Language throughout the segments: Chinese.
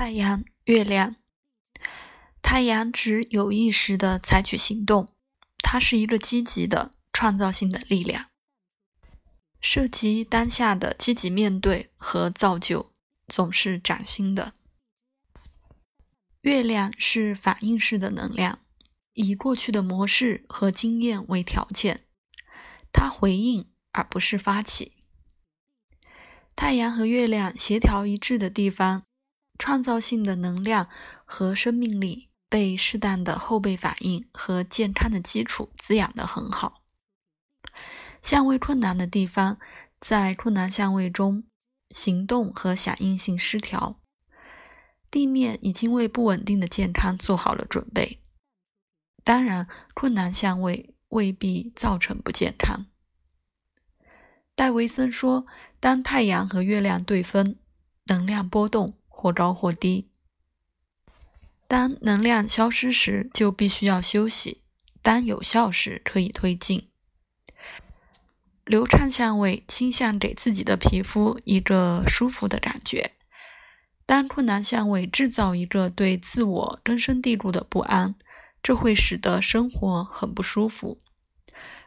太阳、月亮。太阳指有意识的采取行动，它是一个积极的、创造性的力量，涉及当下的积极面对和造就，总是崭新的。月亮是反应式的能量，以过去的模式和经验为条件，它回应而不是发起。太阳和月亮协调一致的地方，创造性的能量和生命力被适当的后备反应和健康的基础滋养得很好。相位困难的地方，在困难相位中，行动和响应性失调，地面已经为不稳定的健康做好了准备。当然，困难相位未必造成不健康。戴维森说：“当太阳和月亮对分，能量波动或高或低。当能量消失时，就必须要休息；当有效时，可以推进。流畅相位倾向给自己的皮肤一个舒服的感觉。当困难相位制造一个对自我根深蒂固的不安，这会使得生活很不舒服。”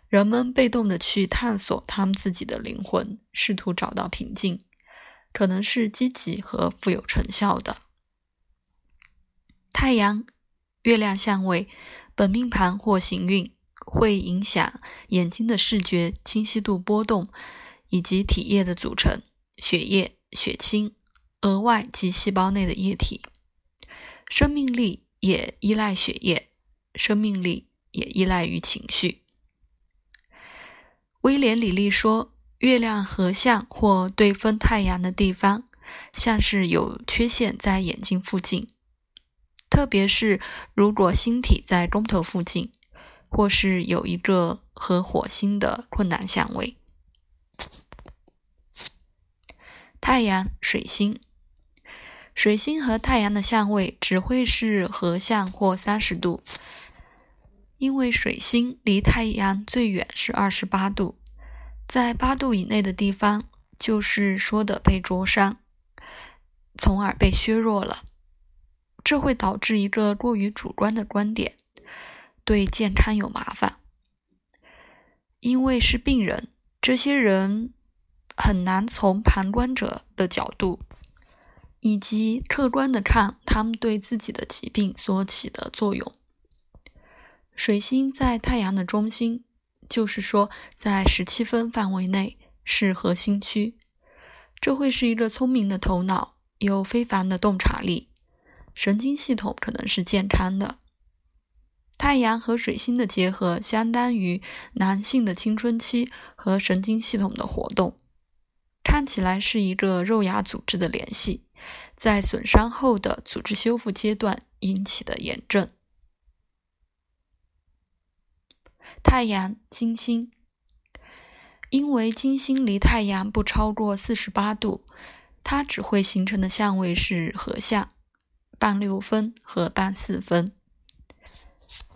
人们被动的去探索他们自己的灵魂，试图找到平静，可能是积极和富有成效的。太阳、月亮相位，本命盘或行运会影响眼睛的视觉清晰度波动，以及体液的组成，血液、血清、额外及细胞内的液体。生命力也依赖血液，生命力也依赖于情绪。威廉·李利说：“月亮合相或对分太阳的地方，像是有缺陷在眼睛附近，特别是如果星体在宫头附近，或是有一个和火星的困难相位。太阳、水星，水星和太阳的相位只会是合相或三十度。”因为水星离太阳最远是二十八度，在八度以内的地方，就是说的被灼伤，从而被削弱了。这会导致一个过于主观的观点，对健康有麻烦。因为是病人，这些人很难从旁观者的角度，以及客观的看他们对自己的疾病所起的作用。水星在太阳的中心，就是说，在十七分范围内是核心区。这会是一个聪明的头脑，有非凡的洞察力，神经系统可能是健康的。太阳和水星的结合，相当于男性的青春期和神经系统的活动，看起来是一个肉芽组织的联系，在损伤后的组织修复阶段引起的炎症。太阳、金星，因为金星离太阳不超过四十八度，它只会形成的相位是合相、半六分和半四分。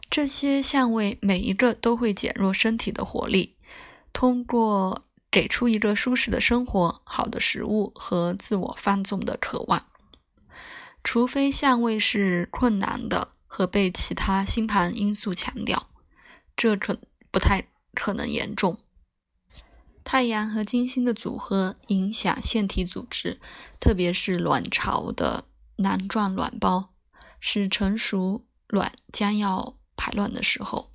这些相位每一个都会减弱身体的活力，通过给出一个舒适的生活、好的食物和自我放纵的渴望。除非相位是困难的和被其他星盘因素强调。这可不太可能严重。太阳和金星的组合影响腺体组织，特别是卵巢的囊状卵胞，使成熟卵将要排卵的时候。